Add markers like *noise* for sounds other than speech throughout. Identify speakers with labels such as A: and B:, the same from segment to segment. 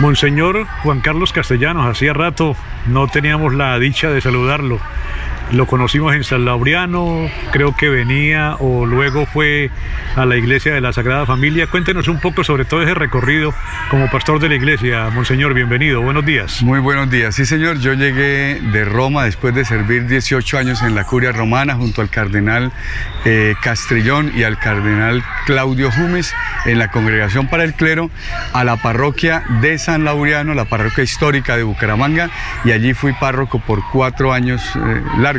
A: Monseñor Juan Carlos Castellanos, hacía rato no teníamos la dicha de saludarlo. Lo conocimos en San Laureano, creo que venía o luego fue a la iglesia de la Sagrada Familia. Cuéntenos un poco sobre todo ese recorrido como pastor de la iglesia. Monseñor, bienvenido, buenos días.
B: Muy buenos días, sí señor, yo llegué de Roma después de servir 18 años en la curia romana junto al cardenal eh, Castrillón y al cardenal Claudio Jumes en la Congregación para el Clero a la parroquia de San Laureano, la parroquia histórica de Bucaramanga, y allí fui párroco por cuatro años eh, largos.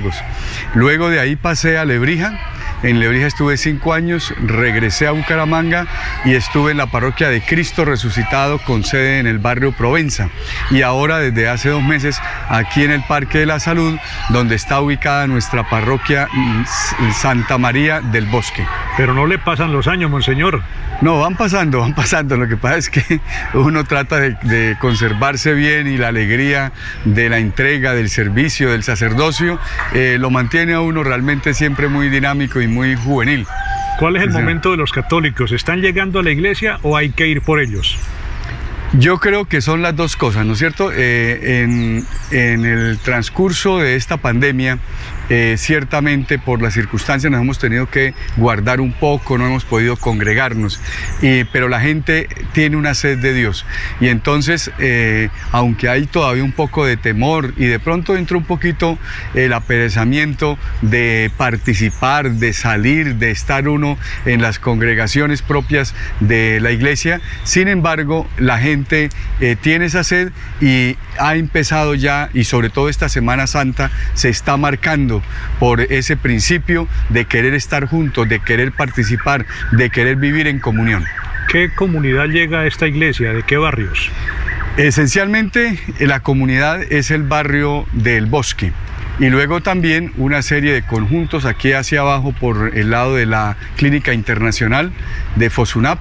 B: Luego de ahí pasé a Lebrija, en Lebrija estuve cinco años, regresé a Bucaramanga y estuve en la parroquia de Cristo Resucitado con sede en el barrio Provenza. Y ahora desde hace dos meses aquí en el Parque de la Salud, donde está ubicada nuestra parroquia mm, Santa María del Bosque.
A: Pero no le pasan los años, monseñor.
B: No, van pasando, van pasando. Lo que pasa es que *laughs* uno trata de, conservarse bien y la alegría de la entrega, del servicio, del sacerdocio, eh, lo mantiene a uno realmente siempre muy dinámico y muy juvenil.
A: ¿Cuál es el momento de los católicos? ¿Están llegando a la iglesia o hay que ir por ellos?
B: Yo creo que son las dos cosas, ¿no es cierto? Eh, en, en, el transcurso de esta pandemia, eh, ciertamente por las circunstancias nos hemos tenido que guardar un poco, no hemos podido congregarnos, pero la gente tiene una sed de Dios. Y entonces, eh, aunque hay todavía un poco de temor y de pronto entra un poquito el aperezamiento de participar, de salir, de estar uno en las congregaciones propias de la iglesia, sin embargo, la gente eh, tiene esa sed y ha empezado ya, y sobre todo esta Semana Santa, se está marcando por ese principio de querer estar juntos, de querer participar, de querer vivir en comunión.
A: ¿Qué comunidad llega a esta iglesia? ¿De qué barrios?
B: Esencialmente la comunidad es el barrio del bosque y luego también una serie de conjuntos aquí hacia abajo por el lado de la Clínica Internacional de Fosunap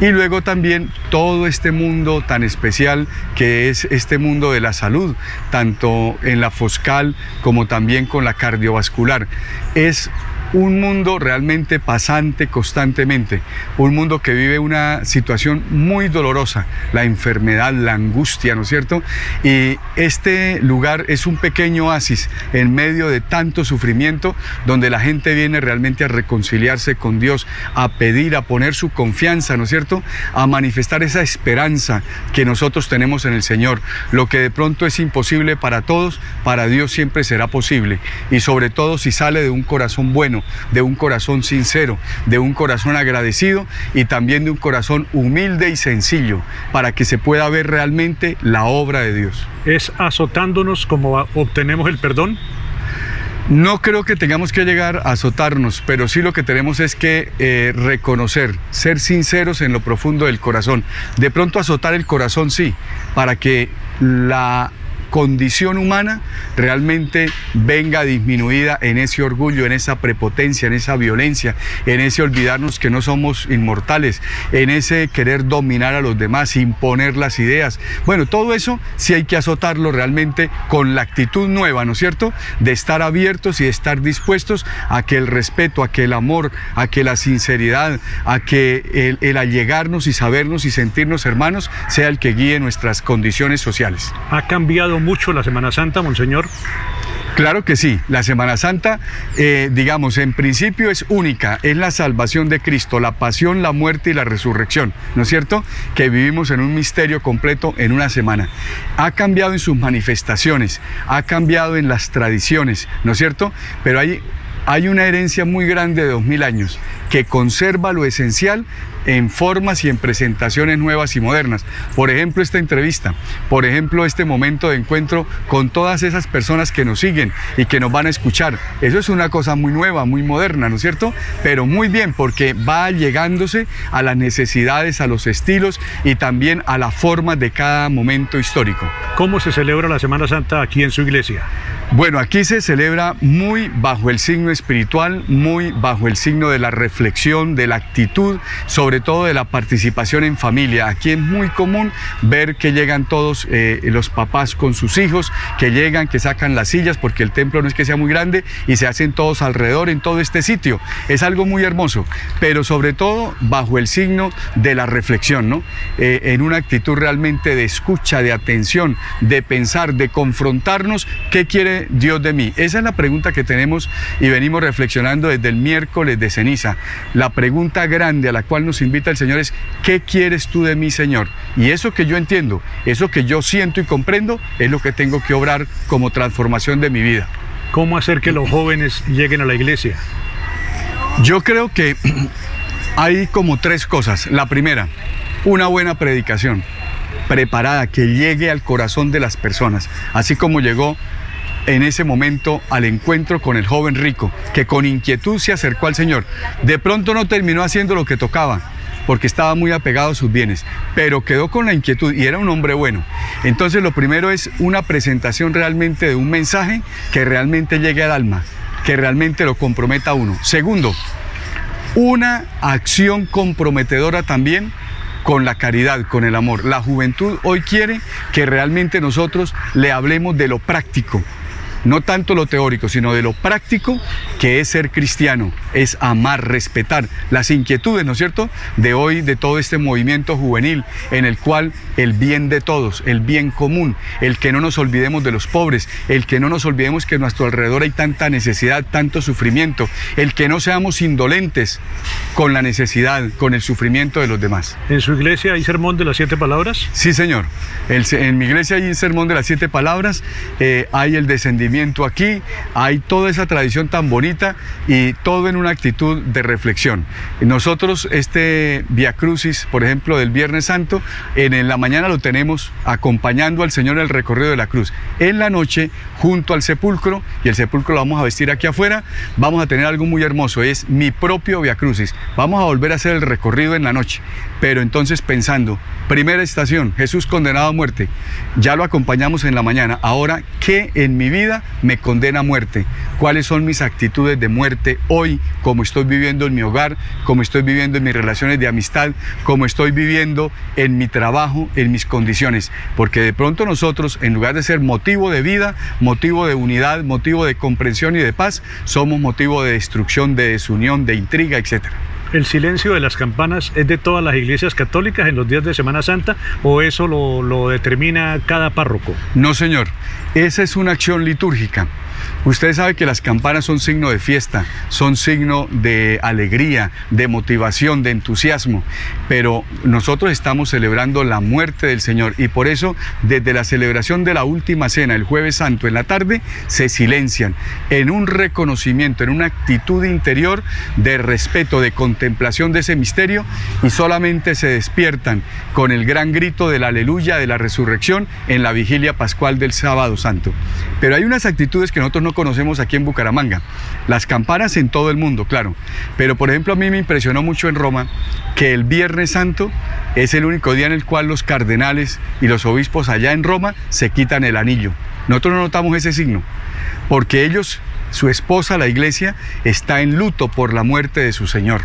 B: y luego también todo este mundo tan especial que es este mundo de la salud, tanto en la foscal como también con la cardiovascular. Es un mundo realmente pasante constantemente, un mundo que vive una situación muy dolorosa, la enfermedad, la angustia, ¿no es cierto? Y este lugar es un pequeño oasis en medio de tanto sufrimiento donde la gente viene realmente a reconciliarse con Dios, a pedir, a poner su confianza, ¿no es cierto? A manifestar esa esperanza que nosotros tenemos en el Señor. Lo que de pronto es imposible para todos, para Dios siempre será posible. Y sobre todo si sale de un corazón bueno de un corazón sincero, de un corazón agradecido y también de un corazón humilde y sencillo, para que se pueda ver realmente la obra de Dios.
A: ¿Es azotándonos como obtenemos el perdón?
B: No creo que tengamos que llegar a azotarnos, pero sí lo que tenemos es que eh, reconocer, ser sinceros en lo profundo del corazón. De pronto azotar el corazón sí, para que la condición humana realmente venga disminuida en ese orgullo, en esa prepotencia, en esa violencia, en ese olvidarnos que no somos inmortales, en ese querer dominar a los demás, imponer las ideas. Bueno, todo eso sí hay que azotarlo realmente con la actitud nueva, ¿no es cierto? De estar abiertos y de estar dispuestos a que el respeto, a que el amor, a que la sinceridad, a que el, allegarnos y sabernos y sentirnos hermanos sea el que guíe nuestras condiciones sociales.
A: Ha cambiado mucho la Semana Santa, Monseñor?
B: Claro que sí, la Semana Santa, eh, digamos, en principio es única, es la salvación de Cristo, la pasión, la muerte y la resurrección, ¿no es cierto? Que vivimos en un misterio completo en una semana. Ha cambiado en sus manifestaciones, ha cambiado en las tradiciones, ¿no es cierto? Pero hay, hay una herencia muy grande de dos mil años que conserva lo esencial en formas y en presentaciones nuevas y modernas. Por ejemplo, esta entrevista, por ejemplo, este momento de encuentro con todas esas personas que nos siguen y que nos van a escuchar. Eso es una cosa muy nueva, muy moderna, ¿no es cierto? Pero muy bien, porque va llegándose a las necesidades, a los estilos y también a la forma de cada momento histórico.
A: ¿Cómo se celebra la Semana Santa aquí en su iglesia?
B: Bueno, aquí se celebra muy bajo el signo espiritual, muy bajo el signo de la reflexión, de la actitud, sobre sobre todo de la participación en familia. Aquí es muy común ver que llegan todos eh, los papás con sus hijos, que llegan, que sacan las sillas, porque el templo no es que sea muy grande, y se hacen todos alrededor en todo este sitio. Es algo muy hermoso, pero sobre todo bajo el signo de la reflexión, ¿no? Eh, en una actitud realmente de escucha, de atención, de pensar, de confrontarnos, ¿qué quiere Dios de mí? Esa es la pregunta que tenemos y venimos reflexionando desde el miércoles de ceniza. La pregunta grande a la cual nos invita el Señor es, ¿qué quieres tú de mí, Señor? Y eso que yo entiendo, eso que yo siento y comprendo, es lo que tengo que obrar como transformación de mi vida.
A: ¿Cómo hacer que los jóvenes lleguen a la iglesia?
B: Yo creo que *clears throat* hay como tres cosas. La primera, una buena predicación preparada que llegue al corazón de las personas, así como llegó en ese momento al encuentro con el joven rico, que con inquietud se acercó al Señor. De pronto no terminó haciendo lo que tocaba, porque estaba muy apegado a sus bienes, pero quedó con la inquietud y era un hombre bueno. Entonces lo primero es una presentación realmente de un mensaje que realmente llegue al alma, que realmente lo comprometa a uno. Segundo, una acción comprometedora también con la caridad, con el amor. La juventud hoy quiere que realmente nosotros le hablemos de lo práctico, no tanto lo teórico, sino de lo práctico que es ser cristiano, es amar, respetar las inquietudes, ¿no es cierto?, de hoy, de todo este movimiento juvenil, en el cual el bien de todos, el bien común, el que no nos olvidemos de los pobres, el que no nos olvidemos que a nuestro alrededor hay tanta necesidad, tanto sufrimiento, el que no seamos indolentes con la necesidad, con el sufrimiento de los demás.
A: ¿En su iglesia hay sermón de las siete palabras?
B: Sí, señor. en mi iglesia hay un sermón de las siete palabras, eh, hay el descendimiento aquí, hay toda esa tradición tan bonita y todo en una actitud de reflexión. Nosotros este Via Crucis, por ejemplo, del Viernes Santo, en la mañana lo tenemos acompañando al Señor en el recorrido de la cruz. En la noche, junto al sepulcro, y el sepulcro lo vamos a vestir aquí afuera, vamos a tener algo muy hermoso, es mi propio Via Crucis. Vamos a volver a hacer el recorrido en la noche, pero entonces pensando, primera estación, Jesús condenado a muerte, ya lo acompañamos en la mañana, ahora, ¿qué en mi vida me condena a muerte, cuáles son mis actitudes de muerte hoy, como estoy viviendo en mi hogar, como estoy viviendo en mis relaciones de amistad, como estoy viviendo en mi trabajo, en mis condiciones. Porque de pronto nosotros, en lugar de ser motivo de vida, motivo de unidad, motivo de comprensión y de paz, somos motivo de destrucción, de desunión, de intriga, etcétera.
A: ¿El silencio de las campanas es de todas las iglesias católicas en los días de Semana Santa o eso lo, lo determina cada párroco?
B: No, señor. Esa es una acción litúrgica. Usted sabe que las campanas son signo de fiesta, son signo de alegría, de motivación, de entusiasmo, pero nosotros estamos celebrando la muerte del Señor y por eso desde la celebración de la última cena, el jueves santo en la tarde, se silencian en un reconocimiento, en una actitud interior de respeto, de de ese misterio y solamente se despiertan con el gran grito de la aleluya, de la resurrección en la vigilia pascual del sábado santo. Pero hay unas actitudes que nosotros no conocemos aquí en Bucaramanga. Las campanas en todo el mundo, claro. Pero por ejemplo a mí me impresionó mucho en Roma que el Viernes Santo es el único día en el cual los cardenales y los obispos allá en Roma se quitan el anillo. Nosotros no notamos ese signo, porque ellos su esposa, la iglesia, está en luto por la muerte de su Señor.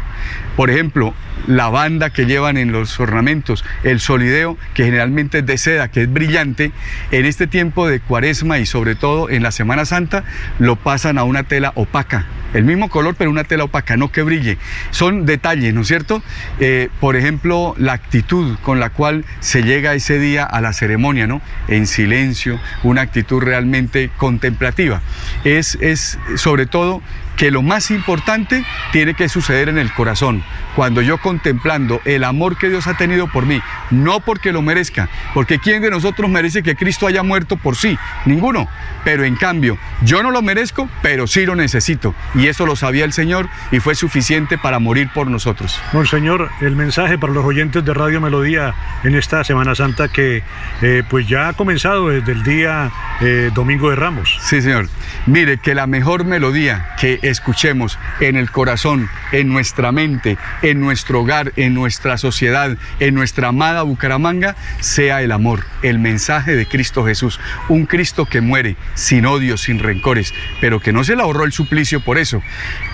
B: Por ejemplo, la banda que llevan en los ornamentos, el solideo, que generalmente es de seda, que es brillante, en este tiempo de cuaresma y sobre todo en la Semana Santa, lo pasan a una tela opaca. El mismo color, pero una tela opaca, no que brille. Son detalles, ¿no es cierto? Eh, por ejemplo, la actitud con la cual se llega ese día a la ceremonia, ¿no? En silencio, una actitud realmente contemplativa. Es, es sobre todo que lo más importante tiene que suceder en el corazón. Cuando yo contemplando el amor que Dios ha tenido por mí, no porque lo merezca, porque ¿quién de nosotros merece que Cristo haya muerto por sí? Ninguno. Pero en cambio, yo no lo merezco, pero sí lo necesito. Y eso lo sabía el Señor y fue suficiente para morir por nosotros.
A: Monseñor, el mensaje para los oyentes de Radio Melodía en esta Semana Santa que eh, pues ya ha comenzado desde el día eh, Domingo de Ramos.
B: Sí, señor. Mire, que la mejor melodía que escuchemos en el corazón, en nuestra mente, en nuestro hogar, en nuestra sociedad, en nuestra amada Bucaramanga, sea el amor, el mensaje de Cristo Jesús. Un Cristo que muere sin odio, sin rencores, pero que no se le ahorró el suplicio por eso.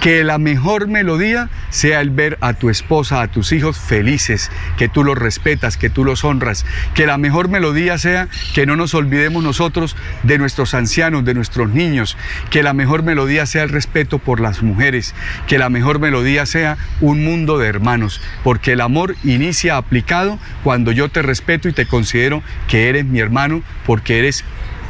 B: Que la mejor melodía sea el ver a tu esposa, a tus hijos felices, que tú los respetas, que tú los honras. Que la mejor melodía sea que no nos olvidemos nosotros de nuestros ancianos, de nuestros niños. Que la mejor melodía sea el respeto por las mujeres. Que la mejor melodía sea un mundo de hermanos. Porque el amor inicia aplicado cuando yo te respeto y te considero que eres mi hermano porque eres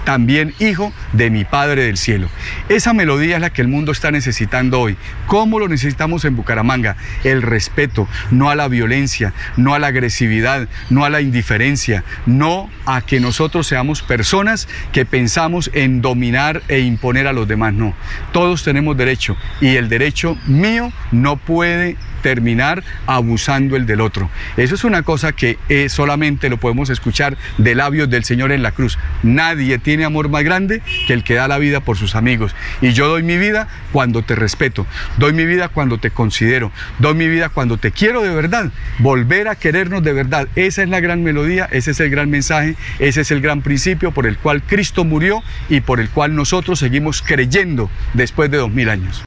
B: también hijo de mi Padre del cielo. Esa melodía es la que el mundo está necesitando hoy. ¿Cómo lo necesitamos en Bucaramanga? El respeto, no a la violencia, no a la agresividad, no a la indiferencia, no a que nosotros seamos personas que pensamos en dominar e imponer a los demás, no. Todos tenemos derecho y el derecho mío no puede terminar abusando el del otro. Eso es una cosa que eh, solamente lo podemos escuchar de labios del Señor en la cruz. Nadie amor más grande que el que da la vida por sus amigos. Y yo doy mi vida cuando te respeto, doy mi vida cuando te considero, doy mi vida cuando te quiero de verdad. Volver a querernos de verdad. Esa es la gran melodía, ese es el gran mensaje, ese es el gran principio por el cual Cristo murió y por el cual nosotros seguimos creyendo después de dos mil años.